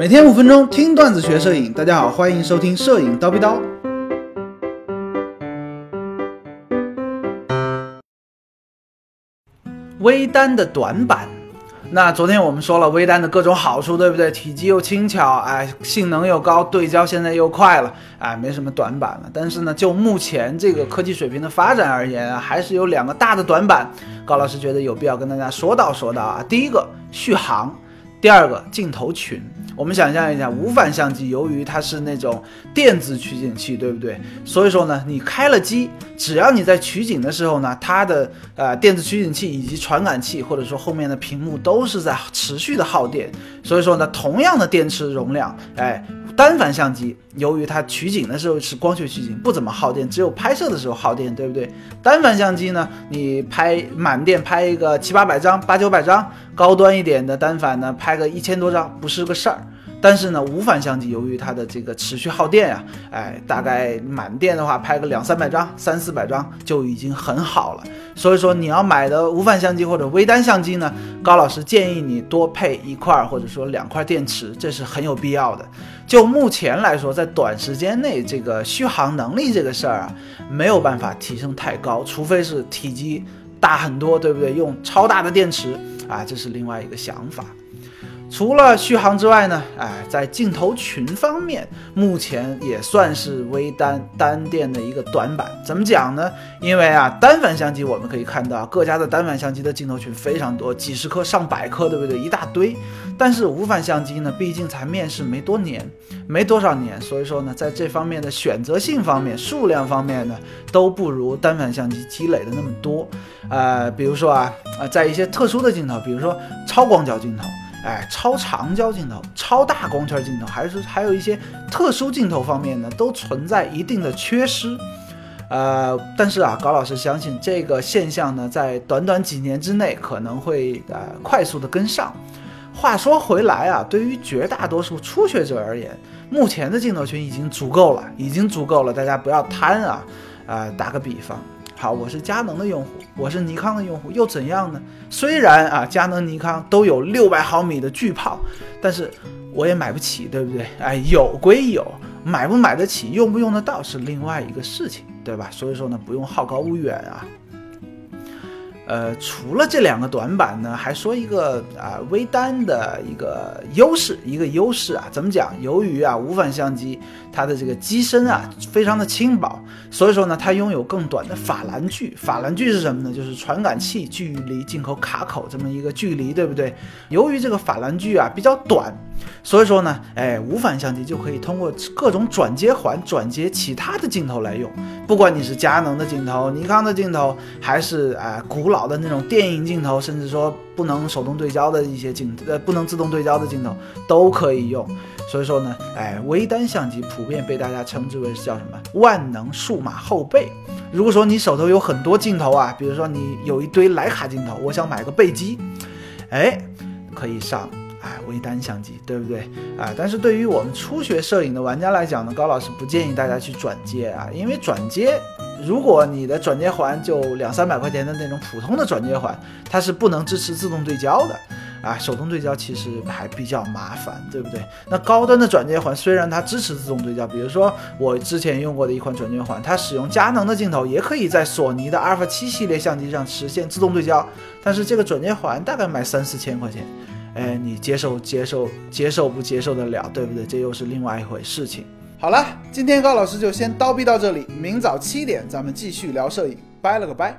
每天五分钟听段子学摄影，大家好，欢迎收听摄影叨逼叨。微单的短板，那昨天我们说了微单的各种好处，对不对？体积又轻巧，哎，性能又高，对焦现在又快了，哎，没什么短板了。但是呢，就目前这个科技水平的发展而言啊，还是有两个大的短板。高老师觉得有必要跟大家说道说道啊。第一个，续航。第二个镜头群，我们想象一下，无反相机由于它是那种电子取景器，对不对？所以说呢，你开了机，只要你在取景的时候呢，它的呃电子取景器以及传感器或者说后面的屏幕都是在持续的耗电。所以说呢，同样的电池容量，哎。单反相机由于它取景的时候是光学取景，不怎么耗电，只有拍摄的时候耗电，对不对？单反相机呢，你拍满电拍一个七八百张、八九百张，高端一点的单反呢，拍个一千多张不是个事儿。但是呢，无反相机由于它的这个持续耗电呀，哎，大概满电的话拍个两三百张、三四百张就已经很好了。所以说你要买的无反相机或者微单相机呢，高老师建议你多配一块或者说两块电池，这是很有必要的。就目前来说，在短时间内这个续航能力这个事儿啊，没有办法提升太高，除非是体积大很多，对不对？用超大的电池啊，这是另外一个想法。除了续航之外呢，哎，在镜头群方面，目前也算是微单单电的一个短板。怎么讲呢？因为啊，单反相机我们可以看到各家的单反相机的镜头群非常多，几十颗、上百颗，对不对？一大堆。但是无反相机呢，毕竟才面世没多年，没多少年，所以说呢，在这方面的选择性方面、数量方面呢，都不如单反相机积累的那么多。呃，比如说啊，呃，在一些特殊的镜头，比如说超广角镜头。哎，超长焦镜头、超大光圈镜头，还是还有一些特殊镜头方面呢，都存在一定的缺失。呃，但是啊，高老师相信这个现象呢，在短短几年之内可能会呃快速的跟上。话说回来啊，对于绝大多数初学者而言，目前的镜头群已经足够了，已经足够了，大家不要贪啊。呃，打个比方。好，我是佳能的用户，我是尼康的用户，又怎样呢？虽然啊，佳能、尼康都有六百毫米的巨炮，但是我也买不起，对不对？哎，有归有，买不买得起，用不用得到是另外一个事情，对吧？所以说呢，不用好高骛远啊。呃，除了这两个短板呢，还说一个啊微单的一个优势，一个优势啊，怎么讲？由于啊无反相机它的这个机身啊非常的轻薄，所以说呢它拥有更短的法兰距。法兰距是什么呢？就是传感器距离镜头卡口这么一个距离，对不对？由于这个法兰距啊比较短。所以说呢，哎，无反相机就可以通过各种转接环转接其他的镜头来用。不管你是佳能的镜头、尼康的镜头，还是哎古老好的那种电影镜头，甚至说不能手动对焦的一些镜，呃，不能自动对焦的镜头都可以用。所以说呢，哎，微单相机普遍被大家称之为是叫什么万能数码后背。如果说你手头有很多镜头啊，比如说你有一堆徕卡镜头，我想买个背机，哎，可以上。哎，微单相机，对不对啊？但是对于我们初学摄影的玩家来讲呢，高老师不建议大家去转接啊，因为转接，如果你的转接环就两三百块钱的那种普通的转接环，它是不能支持自动对焦的啊，手动对焦其实还比较麻烦，对不对？那高端的转接环虽然它支持自动对焦，比如说我之前用过的一款转接环，它使用佳能的镜头，也可以在索尼的阿尔法七系列相机上实现自动对焦，但是这个转接环大概卖三四千块钱。哎，你接受接受接受不接受得了，对不对？这又是另外一回事情。好了，今天高老师就先叨逼到这里，明早七点咱们继续聊摄影，拜了个拜。